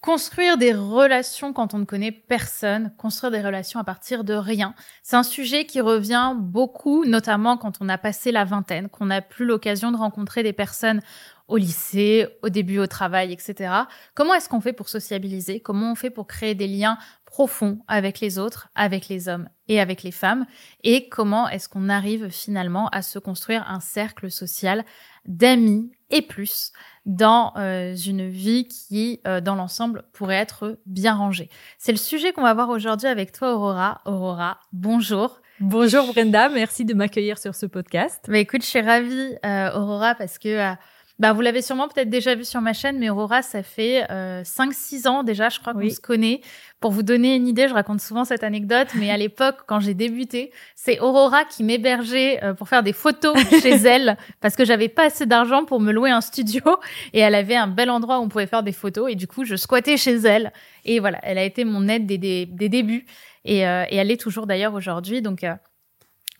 Construire des relations quand on ne connaît personne, construire des relations à partir de rien, c'est un sujet qui revient beaucoup, notamment quand on a passé la vingtaine, qu'on n'a plus l'occasion de rencontrer des personnes au lycée, au début au travail, etc. Comment est-ce qu'on fait pour sociabiliser? Comment on fait pour créer des liens profonds avec les autres, avec les hommes et avec les femmes? Et comment est-ce qu'on arrive finalement à se construire un cercle social d'amis et plus dans euh, une vie qui, euh, dans l'ensemble, pourrait être bien rangée. C'est le sujet qu'on va voir aujourd'hui avec toi, Aurora. Aurora, bonjour. Bonjour Brenda, merci de m'accueillir sur ce podcast. Bah, écoute, je suis ravie, euh, Aurora, parce que bah, vous l'avez sûrement peut-être déjà vu sur ma chaîne, mais Aurora, ça fait euh, 5-6 ans déjà, je crois qu'on se connaît. Pour vous donner une idée, je raconte souvent cette anecdote, mais à l'époque, quand j'ai débuté, c'est Aurora qui m'hébergeait euh, pour faire des photos chez elle, parce que j'avais pas assez d'argent pour me louer un studio, et elle avait un bel endroit où on pouvait faire des photos, et du coup, je squattais chez elle. Et voilà, elle a été mon aide des, des, débuts, et, euh, et, elle est toujours d'ailleurs aujourd'hui. Donc, euh,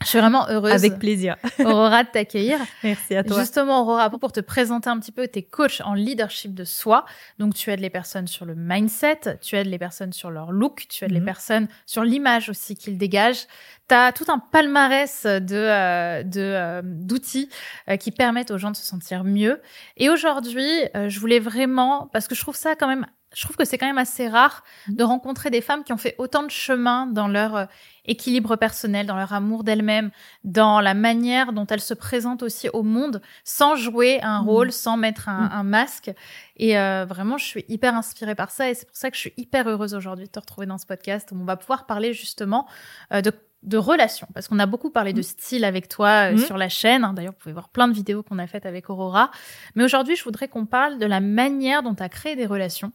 je suis vraiment heureuse. Avec plaisir. Aurora, de t'accueillir. Merci à toi. Justement, Aurora, pour te présenter un petit peu, t'es coach en leadership de soi. Donc, tu aides les personnes sur le mindset, tu aides les personnes sur leur look, tu aides les mhm. personnes sur l'image aussi qu'ils dégagent. Tu as tout un palmarès de euh, de euh, d'outils euh, qui permettent aux gens de se sentir mieux. Et aujourd'hui, je voulais vraiment, parce que je trouve ça quand même je trouve que c'est quand même assez rare mhm. de rencontrer des femmes qui ont fait autant de chemin dans leur euh, équilibre personnel, dans leur amour d'elles-mêmes, dans la manière dont elles se présentent aussi au monde, sans jouer un mhm. rôle, sans mettre un, un masque. Et euh, vraiment, je suis hyper inspirée par ça, et c'est pour ça que je suis hyper heureuse aujourd'hui de te retrouver dans ce podcast où on va pouvoir parler justement euh, de de relations, parce qu'on a beaucoup parlé de style avec toi sur la chaîne. Hein. D'ailleurs, vous pouvez voir plein de vidéos qu'on a faites avec Aurora. Mais aujourd'hui, je voudrais qu'on parle de la manière dont tu as créé des relations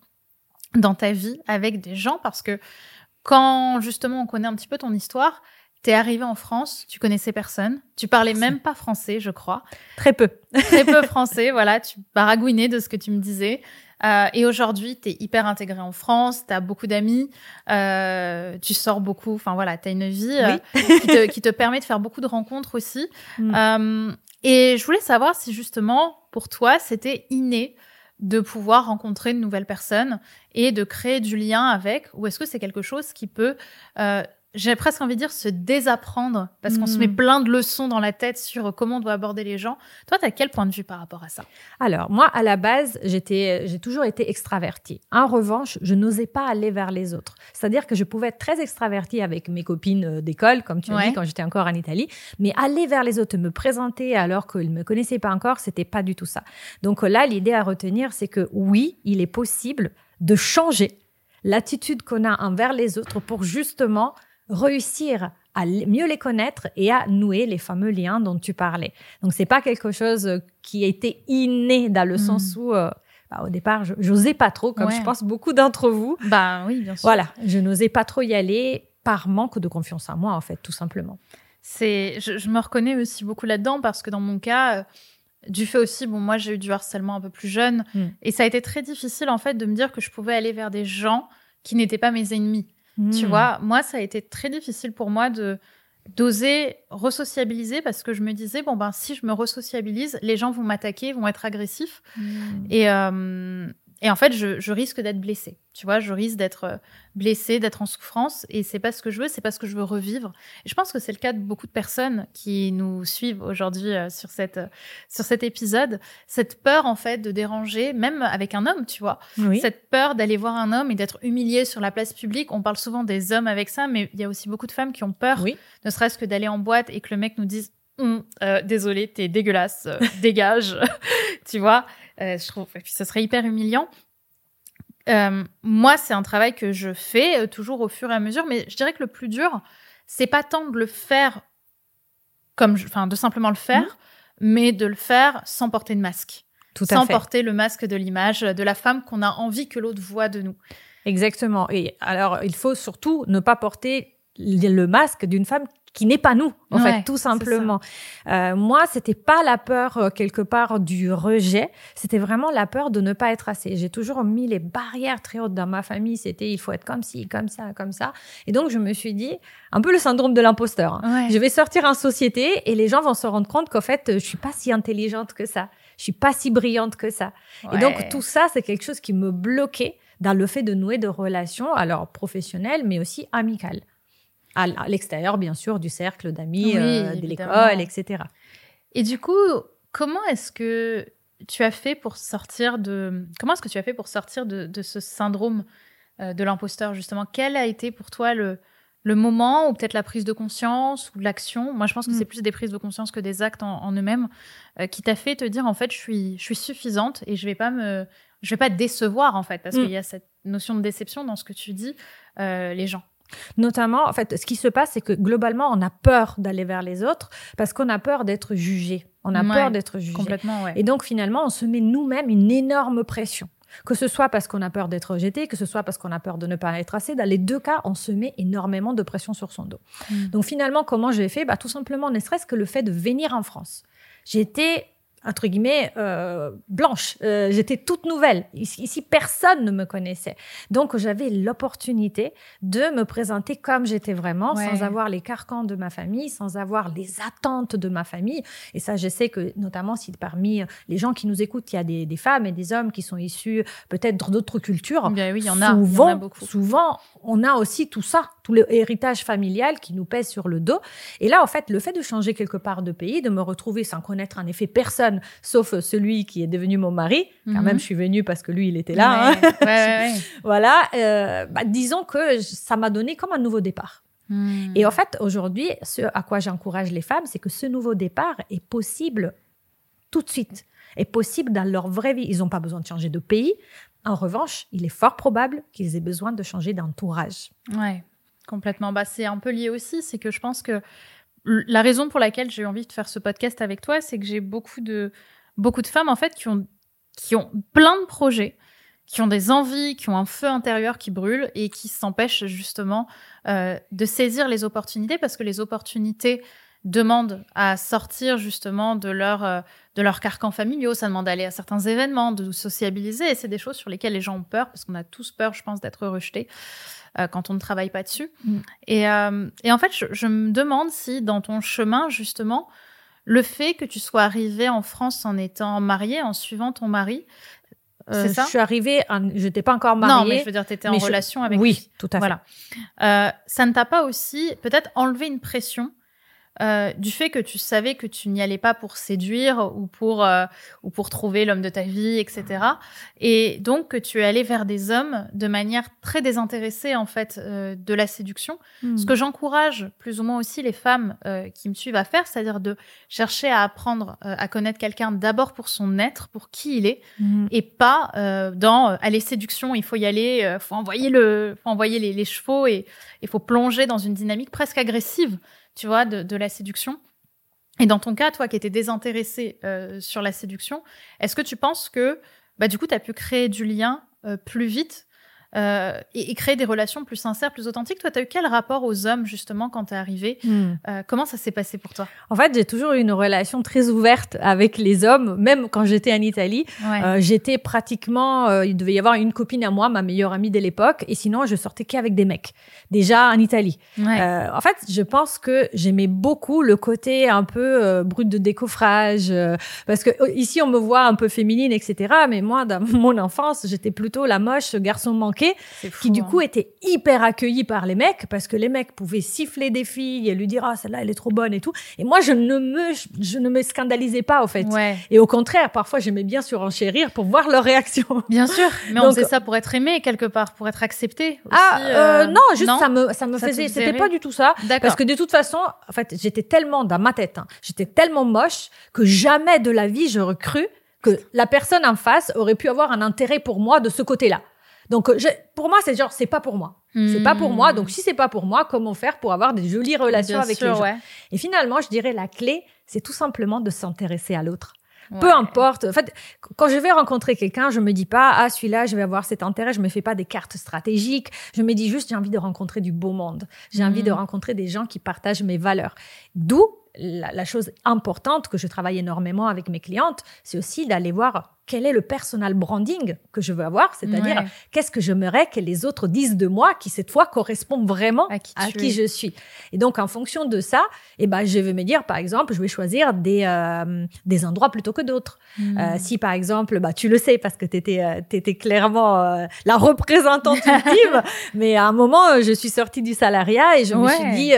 dans ta vie avec des gens parce que quand justement on connaît un petit peu ton histoire, t'es arrivé en France, tu connaissais personne, tu parlais même pas français, je crois. Très peu. Très peu français, voilà, tu baragouinais de ce que tu me disais. Euh, et aujourd'hui, tu es hyper intégré en France, tu as beaucoup d'amis, euh, tu sors beaucoup, enfin voilà, tu as une vie euh, qui, te, qui, te, permet de faire beaucoup de rencontres aussi. Mm. Et je voulais savoir si justement, pour toi, c'était inné de pouvoir rencontrer de nouvelles personnes et de créer du lien avec Ou est-ce que c'est quelque chose qui peut euh, j'ai presque envie de dire se désapprendre parce qu'on se met hmm. plein de leçons dans la tête sur comment on doit aborder les gens. Toi, tu as quel point de vue par rapport à ça? Alors, moi, à la base, j'étais, j'ai toujours été extravertie. En revanche, je n'osais pas aller vers les autres. C'est-à-dire que je pouvais être très extravertie avec mes copines euh, d'école, comme tu as dit, quand j'étais encore en Italie, mais aller vers les autres, me présenter alors qu'ils ne me connaissaient pas encore, c'était pas du tout ça. Donc là, l'idée à retenir, c'est que oui, il est possible de changer l'attitude qu'on a envers les autres pour justement réussir à mieux les connaître et à nouer les fameux liens dont tu parlais. Donc c'est pas quelque chose euh, qui a été inné dans le sens hmm. où euh, bah, au départ j'osais pas trop comme je pense beaucoup d'entre vous. Bah oui, bien sûr. Voilà, je n'osais pas trop y aller par manque de confiance en moi en fait tout simplement. C'est je, me reconnais aussi beaucoup là-dedans parce que dans mon cas euh, du fait aussi, bon, moi j'ai eu du harcèlement un peu plus jeune hmm. et ça a été très difficile en fait de me dire que je pouvais aller vers des gens qui n'étaient pas mes ennemis. Tu hmm. vois, moi, ça a été très difficile pour moi de d'oser resociabiliser parce que je me disais bon ben si je me resociabilise les gens vont m'attaquer vont être agressifs hmm. et euh, et en fait, je, je risque d'être blessée. Tu vois, je risque d'être euh, blessée, d'être en souffrance, et c'est pas ce que je veux, c'est pas ce que je veux revivre. Et je pense que c'est le cas de beaucoup de personnes qui nous suivent aujourd'hui euh, sur cette euh, sur cet épisode. Cette peur en fait de déranger, même avec un homme, tu vois. Cette peur d'aller voir un homme et d'être humilié sur la place publique. On parle souvent des hommes avec ça, mais il y a aussi beaucoup de femmes qui ont peur, ne serait-ce que d'aller en boîte et que le mec nous dise hum, désolé, t'es dégueulasse, dégage, tu vois. Euh, je trouve, et puis ce serait hyper humiliant. Euh, moi, c'est un travail que je fais euh, toujours au fur et à mesure, mais je dirais que le plus dur, c'est pas tant de le faire comme, enfin, de simplement le faire, mmh. mais de le faire sans porter de masque. Tout sans porter le masque de l'image de la femme qu'on a envie que l'autre voit de nous. Exactement. Et alors, il faut surtout ne pas porter le masque d'une femme qui n'est pas nous en fait tout simplement. Euh, moi c'était pas la peur euh, quelque part du rejet. C'était vraiment la peur de ne pas être assez. J'ai toujours mis les barrières très hautes dans ma famille. C'était il faut être comme ci comme ça comme ça. Et donc je me suis dit un peu le syndrome de l'imposteur hein. je vais sortir en société et les gens vont se rendre compte qu'en fait je suis pas si intelligente que ça. Je suis pas si brillante que ça. Et donc tout ça c'est quelque chose qui me bloquait dans le fait de nouer des relations, alors professionnelles, mais aussi amicales. À l'extérieur, bien sûr, du cercle d'amis, euh, de l'école, etc. Et du coup, comment est-ce que tu as fait pour sortir de comment est-ce que tu as fait pour sortir de, ce syndrome euh, de l'imposteur justement? Quel a été pour toi le, le moment ou peut-être la prise de conscience ou l'action? Moi, je pense que mm. c'est plus des prises de conscience que des actes en, eux-mêmes euh, qui t'a fait te dire en fait, je suis je suis suffisante et je vais pas me je vais pas décevoir en fait parce mm. qu'il y a cette notion de déception dans ce que tu dis euh, les gens. Notamment, en fait, ce qui se passe, c'est que globalement, on a peur d'aller vers les autres parce qu'on a peur d'être jugé. On a peur d'être jugé. Complètement, ouais. Et donc, finalement, on se met nous-mêmes une énorme pression. Que ce soit parce qu'on a peur d'être rejeté, que ce soit parce qu'on a peur de ne pas être assez, dans les deux cas, on se met énormément de pression sur son dos. Mm. Donc finalement, comment j'ai fait? Bah, Tout simplement, ne serait-ce que le fait de venir en France. J'étais entre guillemets, euh, blanche. Euh, j'étais toute nouvelle. Ici, personne ne me connaissait. Donc, j'avais l'opportunité de me présenter comme j'étais vraiment, sans avoir les carcans de ma famille, sans avoir les attentes de ma famille. Et ça, je sais que, notamment, si parmi les gens qui nous écoutent, il y a des, femmes et des hommes qui sont issus peut-être d'autres cultures. Bien oui, il y en a. Souvent, beaucoup. souvent, on a aussi tout ça, tout l'héritage familial qui nous pèse sur le dos. Et là, en fait, le fait de changer quelque part de pays, de me retrouver sans connaître en effet personne, sauf celui qui est devenu mon mari. Quand mhm. même, je suis venue parce que lui, il était là. Hein. voilà. Euh, bah, disons que ça m'a donné comme un nouveau départ. Hmm. Et en fait, aujourd'hui, ce à quoi j'encourage les femmes, c'est que ce nouveau départ est possible tout de suite, est possible dans leur vraie vie. Ils n'ont pas besoin de changer de pays. En revanche, il est fort probable qu'ils aient besoin de changer d'entourage. Ouais, complètement. Bah, c'est un peu lié aussi, c'est que je pense que la raison pour laquelle j'ai envie de faire ce podcast avec toi, c'est que j'ai beaucoup de, beaucoup de femmes, en fait, qui ont, qui ont plein de projets, qui ont des envies, qui ont un feu intérieur qui brûle et qui s'empêchent justement euh, de saisir les opportunités parce que les opportunités demandent à sortir justement de leur, euh, de leur carcan familiaux, ça demande d'aller à certains événements, de sociabiliser et c'est des choses sur lesquelles les gens ont peur parce qu'on a tous peur, je pense, d'être rejetés. Euh, quand on ne travaille pas dessus. Mm. Et, euh, et, en fait, je, me demande si dans ton chemin, justement, le fait que tu sois arrivée en France en étant mariée, en suivant ton mari, euh, c'est ça Je suis arrivée, je n'étais pas encore mariée. Non, mais je veux dire, tu étais en relation avec oui, lui. Oui, tout à fait. Voilà. ça ne t'a pas aussi peut-être enlevé une pression euh, du fait que tu savais que tu n'y allais pas pour séduire ou pour euh, ou pour trouver l'homme de ta vie, etc. Et donc que tu es allé vers des hommes de manière très désintéressée en fait euh, de la séduction. Hmm. Ce que j'encourage plus ou moins aussi les femmes qui me suivent à faire, c'est-à-dire de chercher à apprendre à connaître quelqu'un d'abord pour son être, pour qui il est, hmm. et pas dans aller séduction. Il faut y aller, faut envoyer le, faut envoyer les, les chevaux et il faut plonger dans une dynamique presque agressive tu vois, de, la séduction. Et dans ton cas, toi qui étais désintéressé euh, sur la séduction, est-ce que tu penses que, bah, du coup, tu as pu créer du lien euh, plus vite euh, et, créer des relations plus sincères, plus authentiques. Toi, tu as eu quel rapport aux hommes, justement, quand tu es arrivé hmm. euh, Comment ça s'est passé pour toi? En fait, j'ai toujours eu une relation très ouverte avec les hommes. Même quand j'étais en Italie, euh, j'étais pratiquement... il devait y avoir une copine à moi, ma meilleure amie de l'époque. Et sinon, je sortais qu'avec des mecs, déjà en Italie. en fait, je pense que j'aimais beaucoup le côté un peu brut de décoffrage. parce que ici, on me voit un peu féminine, etc. Mais moi, dans mon enfance, j'étais plutôt la moche garçon manqué qui du coup hein. était hyper accueilli par les mecs parce que les mecs pouvaient siffler des filles et lui dire ah celle-là elle est trop bonne et tout. Et moi je ne me je ne me scandalisais pas au fait. Et au contraire parfois j'aimais bien surenchérir pour voir leur réaction. Bien sûr, mais on faisait ça pour être aimé quelque part, pour être accepté. ah euh, euh, non, juste ça me ça me faisait c'était pas du tout ça parce que de toute façon en fait j'étais tellement dans ma tête, hein, j'étais tellement moche que jamais de la vie j'aurais cru que la personne en face aurait pu avoir un intérêt pour moi de ce côté-là. Donc, euh, pour moi, c'est genre, c'est pas pour moi. C'est pas pour moi. Donc, si c'est pas pour moi, comment faire pour avoir des jolies relations avec les gens? Et finalement, je dirais la clé, c'est tout simplement de s'intéresser à l'autre. Peu importe. En fait, quand je vais rencontrer quelqu'un, je me dis pas, ah, celui-là, je vais avoir cet intérêt. Je me fais pas des cartes stratégiques. Je me dis juste, j'ai envie de rencontrer du beau monde. J'ai envie de hmm. rencontrer des gens qui partagent mes valeurs. D'où la, chose importante que je travaille énormément avec mes clientes, c'est aussi d'aller voir quel est le personal branding que je veux avoir, c'est-à-dire qu'est-ce que j'aimerais que les autres disent de moi qui cette fois correspond vraiment à qui, je suis. Et donc en fonction de ça, eh ben je vais me dire par exemple, je vais choisir des euh, des endroits plutôt que d'autres. Hmm. Euh, si par exemple, bah tu le sais parce que tu étais euh, étais clairement euh, la représentante ultime, mais à un moment je suis sortie du salariat et je me suis dit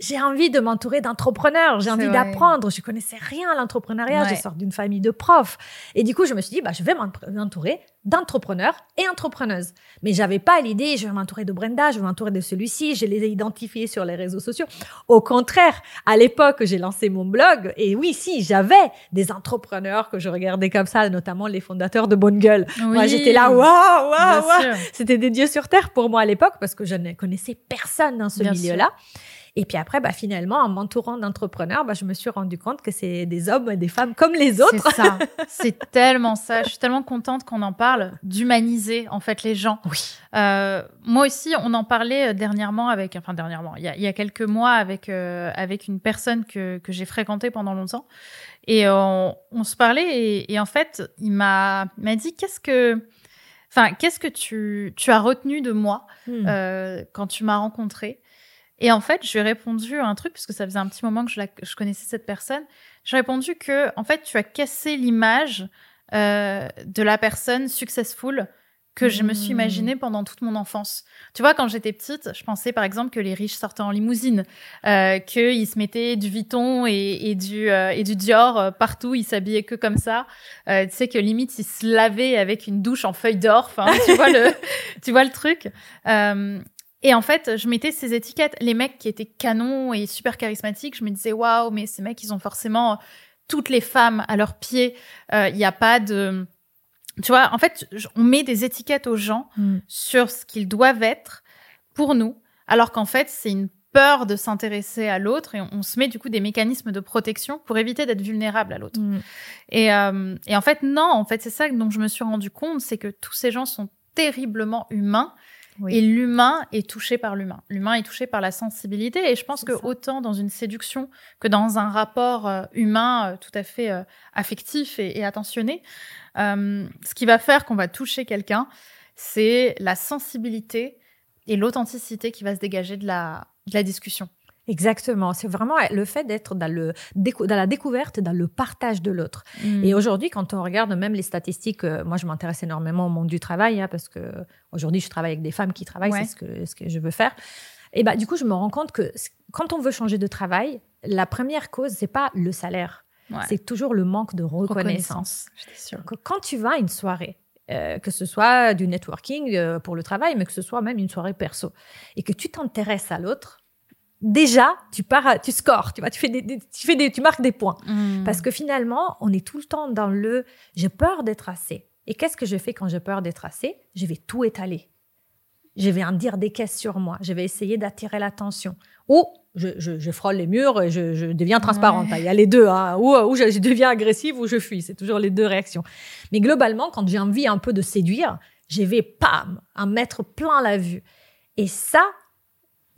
j'ai envie de m'entourer d'entrepreneurs, j'ai envie d'apprendre. Je connaissais rien à l'entrepreneuriat, je sors d'une famille de profs. Et du coup, je me suis dit, bah, je vais m'entourer d'entrepreneurs et entrepreneuses. Mais j'avais pas l'idée, je vais m'entourer de Brenda, je vais m'entourer de celui-ci, je les ai identifiés sur les réseaux sociaux. Au contraire, à l'époque, j'ai lancé mon blog et oui, si, j'avais des entrepreneurs que je regardais comme ça, notamment les fondateurs de Bonne Gueule. moi, j'étais là, waouh, waouh, waouh. C'était des dieux sur terre pour moi à l'époque parce que je ne connaissais personne dans ce milieu-là. Et puis après, bah, finalement, en m'entourant d'entrepreneurs, bah, je me suis rendu compte que c'est des hommes et des femmes comme les autres. C'est ça. c'est tellement ça. Je suis tellement contente qu'on en parle, d'humaniser en fait les gens. Oui. Euh, moi aussi, on en parlait euh, dernièrement avec, enfin dernièrement, il y a, il y a quelques mois avec euh, avec une personne que que j'ai fréquentée pendant longtemps, et on, on se parlait et, et, en fait, il m'a m'a dit qu'est-ce que Enfin, qu'est-ce que tu, tu as retenu de moi hmm. euh, quand tu m'as rencontré et en fait, je lui ai répondu un truc, puisque ça faisait un petit moment que je, je connaissais cette personne. J'ai répondu que, en fait, tu as cassé l'image euh, de la personne successful que je me suis imaginée mmh. pendant toute mon enfance. Tu vois, quand j'étais petite, je pensais par exemple que les riches sortaient en limousine, euh, qu'ils se mettaient du Vuitton et, et du, euh, et du Dior euh, partout, ils s'habillaient que comme ça. Euh, tu sais que limite ils se lavaient avec une douche en feuille d'or. Enfin, tu vois le, tu vois le truc. Euh, et en fait, je mettais ces étiquettes. Les mecs qui étaient canons et super charismatiques, je me disais waouh, mais ces mecs, ils ont forcément toutes les femmes à leurs pieds. Il euh, n'y a pas de, tu vois. En fait, on met des étiquettes aux gens mm. sur ce qu'ils doivent être pour nous, alors qu'en fait, c'est une peur de s'intéresser à l'autre et on, se met du coup des mécanismes de protection pour éviter d'être vulnérable à l'autre. Mm. Et, euh, et en fait, non, en fait, c'est ça dont je me suis rendu compte, c'est que tous ces gens sont terriblement humains et l'humain est touché par l'humain. L'humain est touché par la sensibilité. Et je pense que autant dans une séduction que dans un rapport euh, humain euh, tout à fait euh, affectif et, attentionné, ce qui va faire qu'on va toucher quelqu'un, c'est la sensibilité et l'authenticité qui va se dégager de la, de la discussion. Exactement. C'est vraiment le fait d'être dans, le, dans la découverte, dans le partage de l'autre. Mm. Et aujourd'hui, quand on regarde même les statistiques, euh, moi, je m'intéresse énormément au monde du travail, hein, parce que aujourd'hui, je travaille avec des femmes qui travaillent, c'est ce que, ce que je veux faire. Et bah, du coup, je me rends compte que quand on veut changer de travail, la première cause, c'est pas le salaire. C'est toujours le manque de reconnaissance. quand tu vas à une soirée, euh, que ce soit du networking euh, pour le travail, mais que ce soit même une soirée perso, et que tu t'intéresses à l'autre, déjà, tu pars, tu scores, tu vois, tu fais des, tu fais des, tu marques des points. Hmm. Parce que finalement, on est tout le temps dans le j'ai peur d'être assez. Et qu'est-ce que je fais quand j'ai peur d'être assez? Je vais tout étaler. Je vais en dire des caisses sur moi. Je vais essayer d'attirer l'attention. Ou je, je, frôle les murs et je, je deviens transparente. Il y a les deux. Hein. Ou, ou je, deviens agressive ou je fuis. C'est toujours les deux réactions. Mais globalement, quand j'ai envie un peu de séduire, je vais, pam, en mettre plein la vue. Et ça,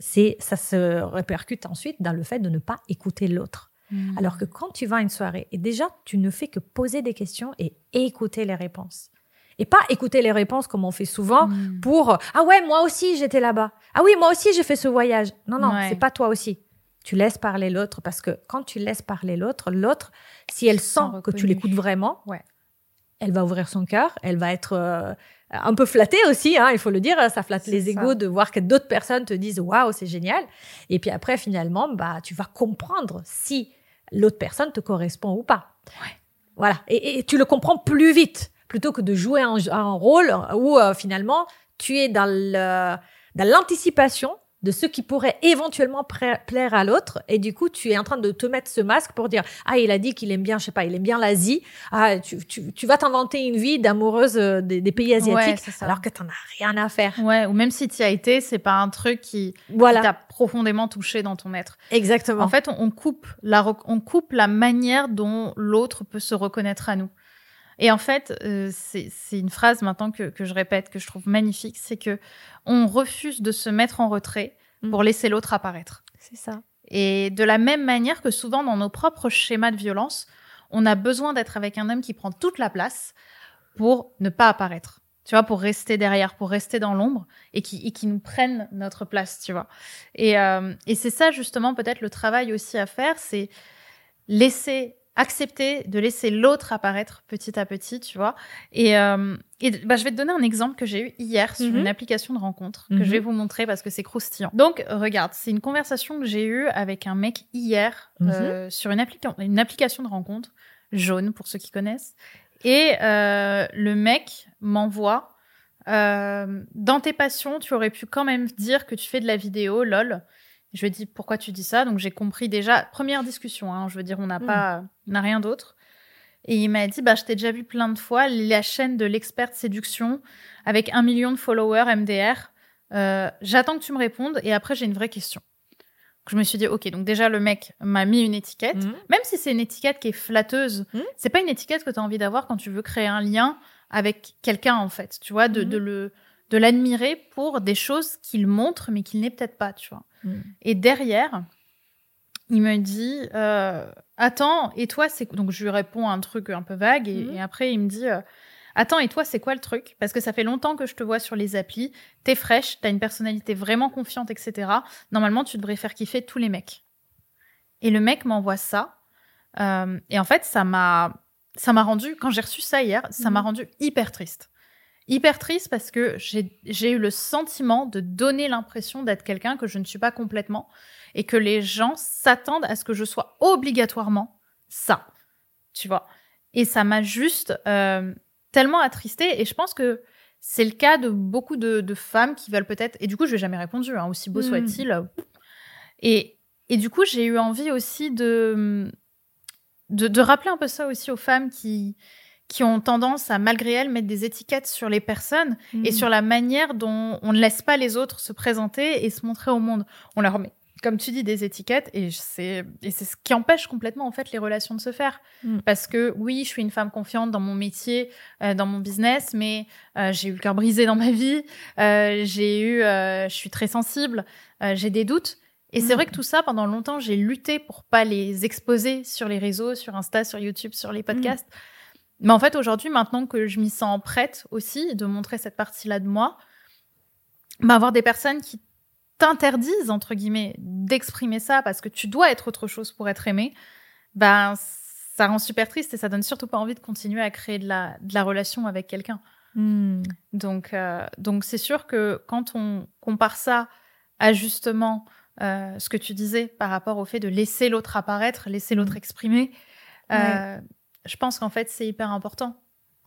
c'est ça se répercute ensuite dans le fait de ne pas écouter l'autre. Hmm. Alors que quand tu vas à une soirée, et déjà, tu ne fais que poser des questions et écouter les réponses. Et pas écouter les réponses comme on fait souvent hmm. pour ah ouais moi aussi j'étais là-bas ah oui moi aussi j'ai fait ce voyage non non c'est pas toi aussi tu laisses parler l'autre parce que quand tu laisses parler l'autre l'autre si elle sent que tu l'écoutes vraiment ouais. Elle va ouvrir son cœur elle va être euh, un peu flatté aussi, hein, il faut le dire, ça flatte les égaux de voir que d'autres personnes te disent waouh, c'est génial. Et puis après, finalement, bah, tu vas comprendre si l'autre personne te correspond ou pas. Voilà. Et, tu le comprends plus vite plutôt que de jouer un, rôle où euh, finalement tu es dans l'anticipation de ce qui pourrait éventuellement plaire à l'autre. Et du coup, tu es en train de te mettre ce masque pour dire, ah, il a dit qu'il aime bien, je sais pas, il aime bien l'Asie. Ah, tu, tu, tu vas t'inventer une vie d'amoureuse euh, des, des, pays asiatiques, alors que t'en as rien à faire. Ouais, ou même si tu y as été, c'est pas un truc qui, voilà. t'a profondément touché dans ton être. Exactement. En fait, on, on coupe la, on coupe la manière dont l'autre peut se reconnaître à nous. Et en fait, euh, c'est une phrase maintenant que, que, je répète, que je trouve magnifique, c'est que on refuse de se mettre en retrait mm. pour laisser l'autre apparaître. C'est ça. Et de la même manière que souvent dans nos propres schémas de violence, on a besoin d'être avec un homme qui prend toute la place pour ne pas apparaître. Tu vois, pour rester derrière, pour rester dans l'ombre et qui, et qui nous prennent notre place, tu vois. Et, euh, et c'est ça, justement, peut-être le travail aussi à faire, c'est laisser accepter de laisser l'autre apparaître petit à petit, tu vois. Et, euh, et bah, je vais te donner un exemple que j'ai eu hier sur Mhm. une application de rencontre que Mhm. je vais vous montrer parce que c'est croustillant. Donc, regarde, c'est une conversation que j'ai eue avec un mec hier Mhm. euh, sur une, applica- une application de rencontre jaune pour ceux qui connaissent. Et euh, le mec m'envoie euh, dans tes passions, tu aurais pu quand même dire que tu fais de la vidéo, lol. Je lui ai dit pourquoi tu dis ça, donc j'ai compris déjà. Première discussion, hein, je veux dire, on n'a Mm. pas, n'a rien d'autre. Et il m'a dit, bah, je t'ai déjà vu plein de fois, la chaîne de l'experte séduction avec un million de followers MDR. Euh, J'attends que tu me répondes et après j'ai une vraie question. Je me suis dit, ok, donc déjà le mec m'a mis une étiquette, Mhm. même si c'est une étiquette qui est flatteuse, Mhm. c'est pas une étiquette que tu as envie d'avoir quand tu veux créer un lien avec quelqu'un en fait, tu vois, de, Mhm. de le de l'admirer pour des choses qu'il montre mais qu'il n'est peut-être pas, tu vois. Mhm. Et derrière, il me dit euh, Attends, et toi, c'est. Donc, je lui réponds un truc un peu vague, et, et après, il me dit euh, Attends, et toi, c'est quoi le truc? Parce que ça fait longtemps que je te vois sur les applis, t'es fraîche, t'as une personnalité vraiment confiante, etc. Normalement, tu devrais faire kiffer tous les mecs. Et le mec m'envoie ça. euh, et en fait, ça m'a. Ça m'a rendu, quand j'ai reçu ça hier, ça m'a Mhm. rendu hyper triste. Hyper triste parce que j'ai eu le sentiment de donner l'impression d'être quelqu'un que je ne suis pas complètement et que les gens s'attendent à ce que je sois obligatoirement ça, tu vois. Et ça m'a juste euh, tellement attristée et je pense que c'est le cas de beaucoup de, de femmes qui veulent peut-être, et du coup je n'ai jamais répondu, hein, aussi beau Mm. soit-il. euh, Et, et du coup j'ai eu envie aussi de, de, de rappeler un peu ça aussi aux femmes qui, qui ont tendance à, malgré elles, mettre des étiquettes sur les personnes et Mhm. sur la manière dont on ne laisse pas les autres se présenter et se montrer au monde. On leur met, comme tu dis, des étiquettes et c'est et c'est ce qui empêche complètement en fait les relations de se faire. Mm. Parce que oui, je suis une femme confiante dans mon métier, euh, dans mon business, mais euh, j'ai eu le cœur brisé dans ma vie, euh, j'ai eu, je suis très sensible, j'ai des doutes. Et c'est Mm. vrai que tout ça, pendant longtemps, j'ai lutté pour pas les exposer sur les réseaux, sur Insta, sur YouTube, sur les podcasts. Mais en fait, aujourd'hui, maintenant que je m'y sens prête aussi de montrer cette partie-là de moi, bah, avoir des personnes qui t'interdisent, entre guillemets, d'exprimer ça parce que tu dois être autre chose pour être aimé, ben, ça rend super triste et ça donne surtout pas envie de continuer à créer de la, de la relation avec quelqu'un. Mhm. Donc, euh, donc c'est sûr que quand on compare ça à justement euh, ce que tu disais par rapport au fait de laisser l'autre apparaître, laisser l'autre exprimer, euh, je pense qu'en fait c'est hyper important.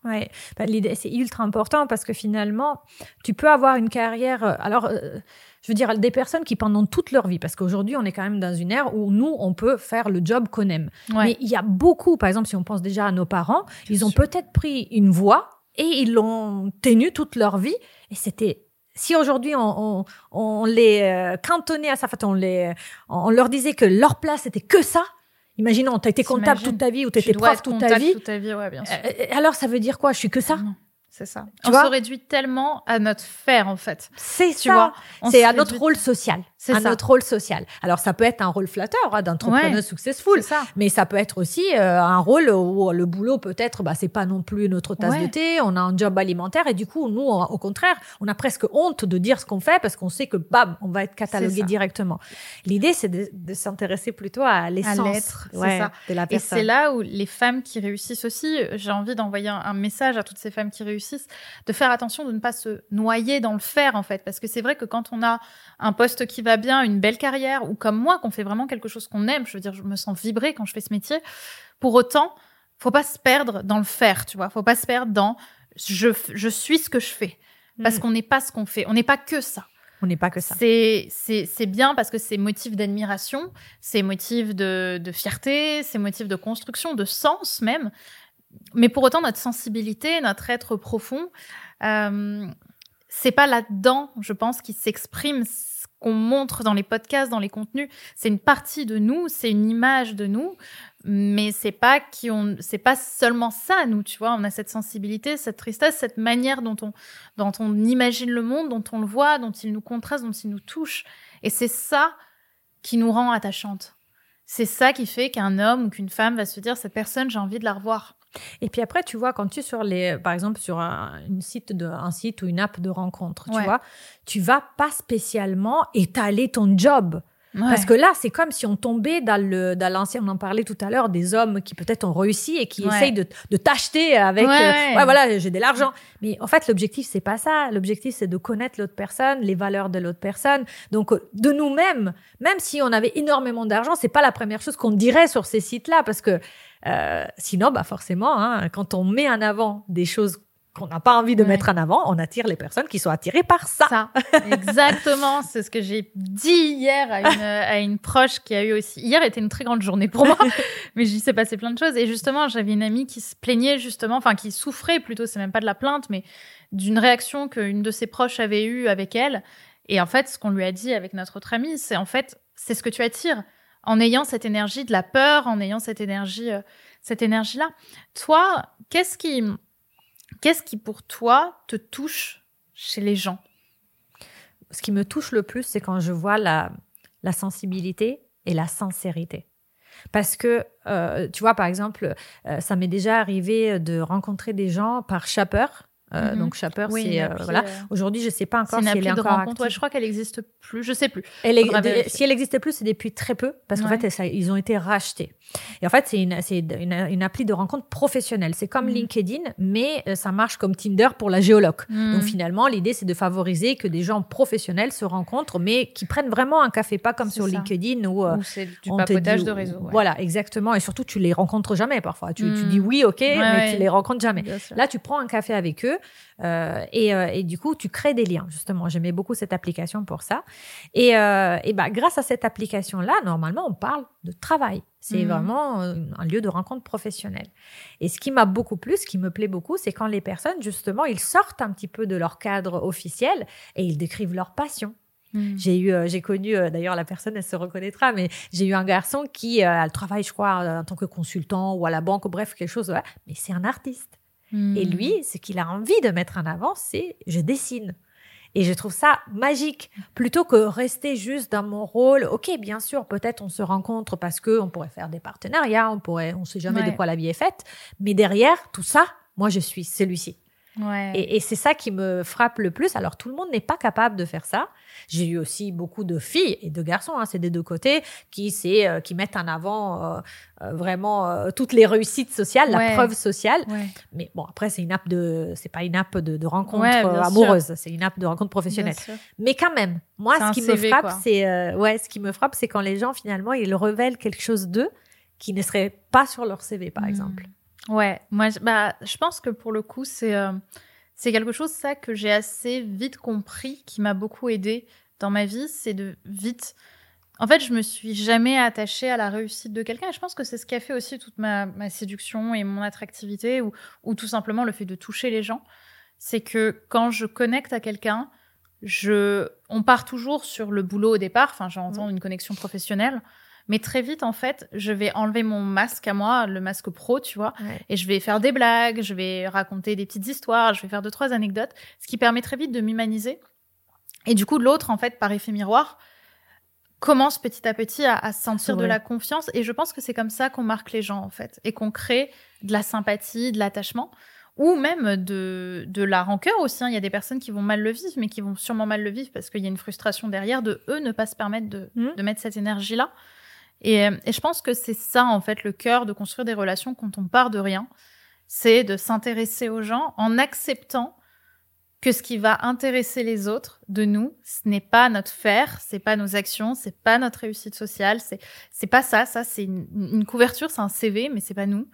Ouais, Bah, l'idée c'est ultra important parce que finalement, tu peux avoir une carrière. euh, Alors, euh, je veux dire, des personnes qui pendant toute leur vie, parce qu'aujourd'hui, on est quand même dans une ère où nous, on peut faire le job qu'on aime. Ouais. Mais il y a beaucoup, par exemple, si on pense déjà à nos parents, ils ont peut-être pris une voie et ils l'ont tenue toute leur vie. Et c'était. Si aujourd'hui on, on, on les euh, cantonnait à ça, en fait, on, les, on leur disait que leur place c'était que ça. Imaginons, tu as été comptable toute ta vie ou tu étais prof toute ta vie. toute ta vie, ouais, bien sûr. Euh, alors ça veut dire quoi? Je suis que ça? Non, C'est ça. Tu on se réduit tellement à notre faire en fait. C'est ça. C'est à notre rôle social. C'est à ça. notre rôle social. Alors ça peut être un rôle flatteur hein, d'entrepreneur Ouais. successful, ça. mais ça peut être aussi euh, un rôle où le boulot peut-être bah c'est pas non plus notre tasse Ouais. de thé, on a un job alimentaire et du coup nous on- au contraire, on a presque honte de dire ce qu'on fait parce qu'on sait que bam, on va être catalogué directement. L'idée c'est de, de s'intéresser plutôt à l'essence ouais, ça. de la Et personne. c'est là où les femmes qui réussissent aussi, j'ai envie d'envoyer un, un message à toutes ces femmes qui réussissent, de faire attention de ne pas se noyer dans le faire en fait, parce que c'est vrai que quand on a un poste qui va bien, une belle carrière, ou comme moi, qu'on fait vraiment quelque chose qu'on aime, je veux dire, je me sens vibrer quand je fais ce métier. Pour autant, faut pas se perdre dans le faire, tu vois, faut pas se perdre dans je, je suis ce que je fais, parce Mm. qu'on n'est pas ce qu'on fait, on n'est pas que ça. On n'est pas que ça. C'est c'est c'est bien parce que c'est motif d'admiration, c'est motif de, de fierté, c'est motif de construction, de sens même. Mais pour autant, notre sensibilité, notre être profond, euh, c'est pas là-dedans, je pense, qui s'exprime ce qu'on montre dans les podcasts, dans les contenus. C'est une partie de nous, c'est une image de nous, mais c'est pas qui on, c'est pas seulement ça, nous, tu vois. On a cette sensibilité, cette tristesse, cette manière dont on, dont on imagine le monde, dont on le voit, dont il nous contraste, dont il nous touche. Et c'est ça qui nous rend attachantes. C'est ça qui fait qu'un homme ou qu'une femme va se dire cette personne, j'ai envie de la revoir. Et puis après, tu vois, quand tu es sur les, par exemple, sur un, une site de, un site ou une app de rencontre, tu vois, tu vas pas spécialement étaler ton job. Parce que là, c'est comme si on tombait dans le dans l'ancien, on en parlait tout à l'heure, des hommes qui peut-être ont réussi et qui essayent de, de t'acheter avec, euh, ouais, voilà, j'ai de l'argent. Mais en fait, l'objectif c'est pas ça. L'objectif c'est de connaître l'autre personne, les valeurs de l'autre personne. Donc euh, de nous-mêmes, même si on avait énormément d'argent, c'est pas la première chose qu'on dirait sur ces sites-là, parce que euh, sinon, bah forcément, hein, quand on met en avant des choses qu'on n'a pas envie de mettre en avant, on attire les personnes qui sont attirées par ça. ça. Exactement, c'est ce que j'ai dit hier à une, à une, proche qui a eu aussi. Hier était une très grande journée pour moi, mais j'y s'est passé plein de choses. Et justement, j'avais une amie qui se plaignait justement, enfin qui souffrait plutôt, c'est même pas de la plainte, mais d'une réaction qu'une de ses proches avait eue avec elle. Et en fait, ce qu'on lui a dit avec notre autre amie, c'est en fait, c'est ce que tu attires en ayant cette énergie de la peur, en ayant cette énergie, euh, cette énergie-là. Toi, qu'est-ce qui, qu'est-ce qui pour toi te touche chez les gens? Ce qui me touche le plus, c'est quand je vois la, sensibilité et la sincérité. Parce que, euh, tu vois, par exemple, euh, ça m'est déjà arrivé de rencontrer des gens par chapeur euh, mhm. Donc Shapper, c'est euh, voilà. Euh, Aujourd'hui, je sais pas encore si elle est encore active. je crois qu'elle existe plus. Je sais plus. Elle si elle existait plus, c'est depuis très peu parce qu'en fait, ils ont été rachetés. Et en fait, c'est une, c'est une, une, appli de rencontre professionnelle. C'est comme mhm. LinkedIn, mais ça marche comme Tinder pour la géologue. Mhm. Donc finalement, l'idée, c'est de favoriser que des gens professionnels se rencontrent, mais qui prennent vraiment un café, pas comme sur LinkedIn où, c'est du papotage de réseau. Voilà, exactement. Et surtout, tu les rencontres jamais parfois. Tu, tu dis oui, ok, mais tu les rencontres jamais. Là, tu prends un café avec eux euh, et, euh, et, du coup, tu crées des liens, justement. J'aimais beaucoup cette application pour ça. Et, euh, et bah, grâce à cette application-là, normalement, on parle de travail. C'est mhm. vraiment un lieu de rencontre professionnelle. Et ce qui m'a beaucoup plu, ce qui me plaît beaucoup, c'est quand les personnes, justement, ils sortent un petit peu de leur cadre officiel et ils décrivent leur passion. Mhm. J'ai eu, j'ai connu, d'ailleurs la personne, elle se reconnaîtra, mais j'ai eu un garçon qui, elle travaille, je crois, en tant que consultant ou à la banque, ou bref, quelque chose, mais c'est un artiste. Et hmm. lui, ce qu'il a envie de mettre en avant, c'est je dessine. Et je trouve ça magique, plutôt que rester juste dans mon rôle. Ok, bien sûr, peut-être on se rencontre parce que on pourrait faire des partenariats, on pourrait, on sait jamais de quoi la vie est faite. Mais derrière tout ça, moi je suis celui-ci. Et, c'est ça qui me frappe le plus. Alors, tout le monde n'est pas capable de faire ça. J'ai eu aussi beaucoup de filles et de garçons, hein, c'est des deux côtés, qui, euh, qui mettent en avant euh, euh, vraiment toutes les réussites sociales, la preuve sociale. Mais bon, après, c'est une app de, c'est pas une app de, de rencontre amoureuse, c'est une app de rencontre professionnelle. Mais quand même, moi, ce qui me frappe, c'est, ouais, ce qui me frappe, c'est quand les gens finalement ils révèlent quelque chose d'eux qui ne serait pas sur leur CV, par hmm. exemple. Ouais, moi, bah, je pense que pour le coup, c'est euh, c'est quelque chose ça que j'ai assez vite compris, qui m'a beaucoup aidé dans ma vie, c'est de vite. En fait, je me suis jamais attachée à la réussite de quelqu'un. Et je pense que c'est ce qui a fait aussi toute ma, ma séduction et mon attractivité, ou, ou tout simplement le fait de toucher les gens. C'est que quand je connecte à quelqu'un, je, on part toujours sur le boulot au départ. Enfin, j'entends mmh. une connexion professionnelle. Mais très vite, en fait, je vais enlever mon masque à moi, le masque pro, tu vois, et je vais faire des blagues, je vais raconter des petites histoires, je vais faire deux, trois anecdotes, ce qui permet très vite de m'humaniser. Et du coup, l'autre, en fait, par effet miroir, commence petit à petit à, à sentir de la confiance. Et je pense que c'est comme ça qu'on marque les gens, en fait, et qu'on crée de la sympathie, de l'attachement ou même de, de la rancœur aussi. Hein. Il y a des personnes qui vont mal le vivre, mais qui vont sûrement mal le vivre parce qu'il y a une frustration derrière de eux ne pas se permettre de, mmh. de mettre cette énergie-là. Et, et je pense que c'est ça, en fait, le cœur de construire des relations quand on part de rien. C'est de s'intéresser aux gens en acceptant que ce qui va intéresser les autres de nous, ce n'est pas notre faire, c'est pas nos actions, c'est pas notre réussite sociale, c'est c'est pas ça, ça c'est une, une, couverture, c'est un CV, mais c'est pas nous.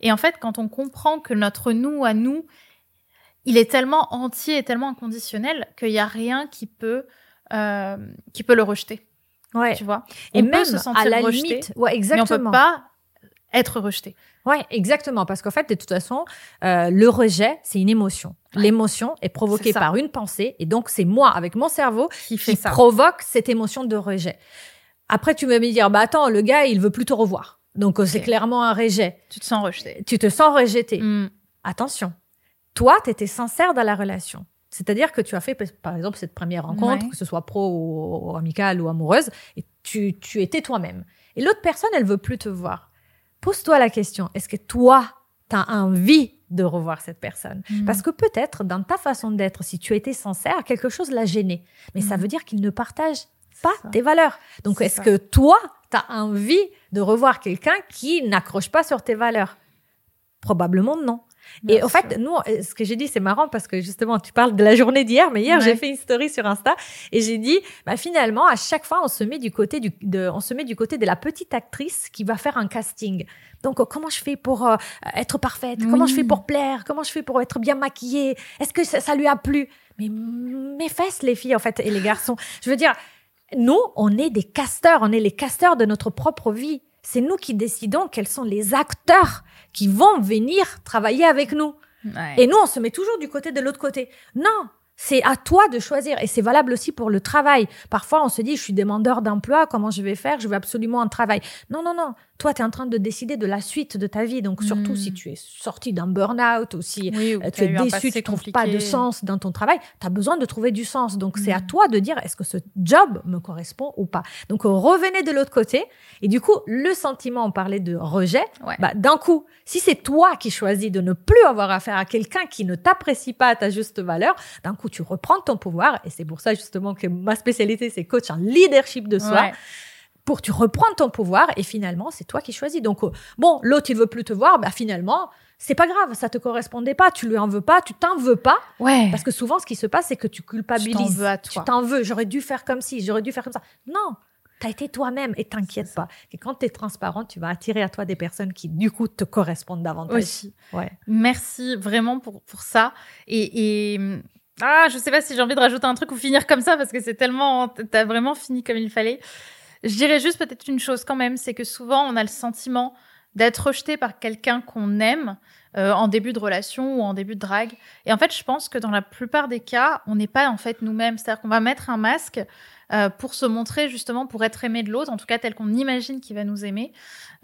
Et en fait, quand on comprend que notre nous à nous, il est tellement entier et tellement inconditionnel qu'il y a rien qui peut euh, qui peut le rejeter. Ouais. Tu vois? Et même se sentir à la rejeté, limite, ouais, exactement. Mais on peut pas être rejeté. Ouais, exactement. Parce qu'en fait, de toute façon, euh, le rejet, c'est une émotion. L'émotion est provoquée par une pensée, et donc c'est moi, avec mon cerveau, qui, qui provoque cette émotion de rejet. Après, tu me dire, bah attends, le gars, il veut plus te revoir. Donc euh, c'est clairement un rejet. Tu te sens rejeté. Tu te sens rejeté. Mm. Attention. Toi, tu étais sincère dans la relation. C'est-à-dire que tu as fait, par exemple, cette première rencontre, que ce soit pro ou, amicale ou amoureuse, et tu, tu étais toi-même. Et l'autre personne, elle veut plus te voir. Pose-toi la question, est-ce que toi, tu as envie de revoir cette personne? Mm. Parce que peut-être, dans ta façon d'être, si tu étais sincère, quelque chose l'a gêné. Mais ça Mm. veut dire qu'il ne partage pas ça. tes valeurs. Donc, est-ce que toi, tu as envie de revoir quelqu'un qui n'accroche pas sur tes valeurs? Probablement non. Et en fait, nous, euh, ce que j'ai dit, c'est marrant parce que justement, tu parles de la journée d'hier, mais hier, Ouais. j'ai fait une story sur Insta et j'ai dit, bah, finalement, à chaque fois, on se met du côté du, de, on se met du côté de la petite actrice qui va faire un casting. Donc, euh, comment je fais pour euh, être parfaite? Comment je fais pour plaire? Comment je fais pour être bien maquillée? Est-ce que ça, ça lui a plu? Mais mes fesses, les filles, en fait, et les garçons. Je veux dire, nous, on est des casteurs, on est les casteurs de notre propre vie. C'est nous qui décidons quels sont les acteurs qui vont venir travailler avec nous. Ouais. Et nous, on se met toujours du côté de l'autre côté. Non, c'est à toi de choisir. Et c'est valable aussi pour le travail. Parfois, on se dit, je suis demandeur d'emploi, comment je vais faire? Je veux absolument un travail. Non, non, non. Toi, tu es en train de décider de la suite de ta vie. Donc, surtout si tu es sorti d'un burn-out ou si oui, ou euh, tu es déçu, tu trouves pas de sens dans ton travail, tu as besoin de trouver du sens. Donc, c'est à Mm. toi de dire, est-ce que ce job me correspond ou pas? Donc, euh, revenez de l'autre côté. Et du coup, le sentiment, on parlait de rejet. Ouais. Bah, d'un coup, si c'est toi qui choisis de ne plus avoir affaire à quelqu'un qui ne t'apprécie pas à ta juste valeur, d'un coup, tu reprends ton pouvoir. Et c'est pour ça, justement, que ma spécialité, c'est coach en leadership de soi. Ouais. Pour tu reprends ton pouvoir et finalement, c'est toi qui choisis. Donc, euh, bon, l'autre, il veut plus te voir. Bah, finalement, c'est pas grave. Ça te correspondait pas. Tu lui en veux pas. Tu t'en veux pas. Ouais. Parce que souvent, ce qui se passe, c'est que tu culpabilises. Tu t'en veux à Tu toi. t'en veux. J'aurais dû faire comme ci, j'aurais dû faire comme ça. Non, t'as été toi-même et t'inquiète pas. Et quand t'es transparent, tu vas attirer à toi des personnes qui, du coup, te correspondent davantage. Aussi. Ouais. Merci vraiment pour, pour ça. Et, et ah, je sais pas si j'ai envie de rajouter un truc ou finir comme ça parce que c'est tellement, t'as vraiment fini comme il fallait. Je dirais juste peut-être une chose quand même, c'est que souvent on a le sentiment d'être rejeté par quelqu'un qu'on aime euh, en début de relation ou en début de drague. Et en fait, je pense que dans la plupart des cas, on n'est pas en fait nous-mêmes. C'est-à-dire qu'on va mettre un masque euh, pour se montrer justement, pour être aimé de l'autre, en tout cas tel qu'on imagine qu'il va nous aimer.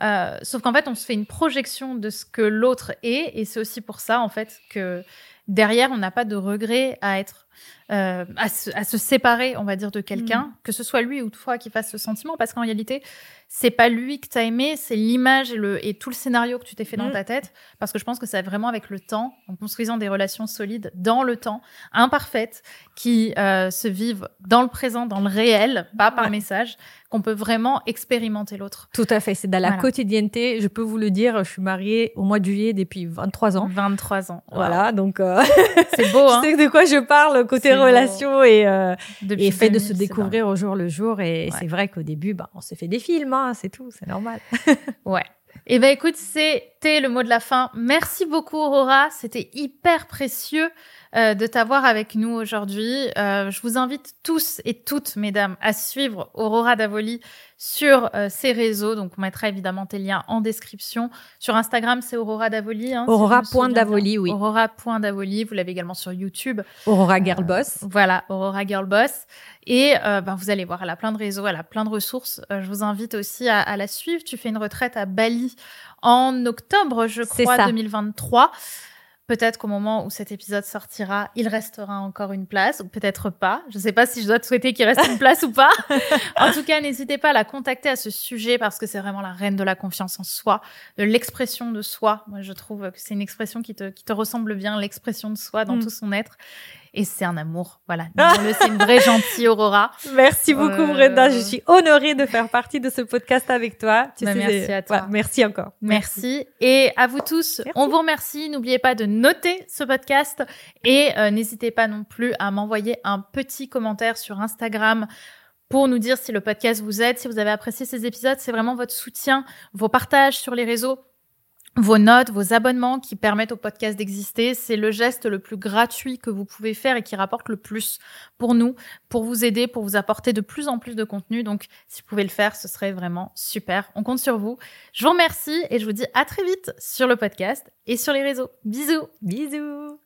Euh, sauf qu'en fait, on se fait une projection de ce que l'autre est, et c'est aussi pour ça en fait que derrière, on n'a pas de regret à être, euh, à, se, à se séparer, on va dire, de quelqu'un, que ce soit lui ou toi qui fasse ce sentiment, parce qu'en réalité, c'est pas lui que t'as aimé, c'est l'image et, le, et tout le scénario que tu t'es fait dans Mm. ta tête, parce que je pense que c'est vraiment avec le temps, en construisant des relations solides dans le temps, imparfaites, qui euh, se vivent dans le présent, dans le réel, pas par Ouais. message, qu'on peut vraiment expérimenter l'autre. Tout à fait. C'est dans la Voilà. quotidienneté. Je peux vous le dire, je suis mariée au mois de juillet depuis 23 ans. 23 ans. Voilà, donc euh, C'est beau, je hein sais de quoi je parle côté beau. relation et, euh, et fait de 2000, se découvrir au jour le jour. Et Ouais. c'est vrai qu'au début, bah, on se fait des films, hein, c'est tout, c'est normal. Ouais. Eh ben écoute, c'était le mot de la fin. Merci beaucoup Aurora, c'était hyper précieux euh, de t'avoir avec nous aujourd'hui. Euh, je vous invite tous et toutes, mesdames, à suivre Aurora Davoli sur euh, ses réseaux. Donc on mettra évidemment tes liens en description. Sur Instagram, c'est Aurora Davoli. Hein, si je me souviens Aurora.davoli, bien. oui. Aurora.davoli. Vous l'avez également sur YouTube. Aurora Girlboss. Voilà, Aurora Girl Boss. Et euh, ben, vous allez voir, elle a plein de réseaux, elle a plein de ressources. Euh, je vous invite aussi à, à la suivre. Tu fais une retraite à Bali en octobre, je crois, ça. 2023. Peut-être qu'au moment où cet épisode sortira, il restera encore une place, ou peut-être pas. Je sais pas si je dois te souhaiter qu'il reste une place ou pas. En tout cas, n'hésitez pas à la contacter à ce sujet parce que c'est vraiment la reine de la confiance en soi, de l'expression de soi. Moi, je trouve que c'est une expression qui te, qui te ressemble bien, l'expression de soi dans Mm. tout son être. Et c'est un amour. Voilà. C'est une vraie gentille Aurora. Merci beaucoup, Euh, Brenda. Je suis honorée de faire partie de ce podcast avec toi. Tu Bah, sais, merci à toi. Ouais, merci encore. Merci. Et à vous tous, Merci. on vous remercie. N'oubliez pas de noter ce podcast et euh, n'hésitez pas non plus à m'envoyer un petit commentaire sur Instagram pour nous dire si le podcast vous aide, si vous avez apprécié ces épisodes. C'est vraiment votre soutien, vos partages sur les réseaux. Vos notes, vos abonnements qui permettent au podcast d'exister, c'est le geste le plus gratuit que vous pouvez faire et qui rapporte le plus pour nous, pour vous aider, pour vous apporter de plus en plus de contenu. Donc, si vous pouvez le faire, ce serait vraiment super. On compte sur vous. Je vous remercie et je vous dis à très vite sur le podcast et sur les réseaux. Bisous Bisous.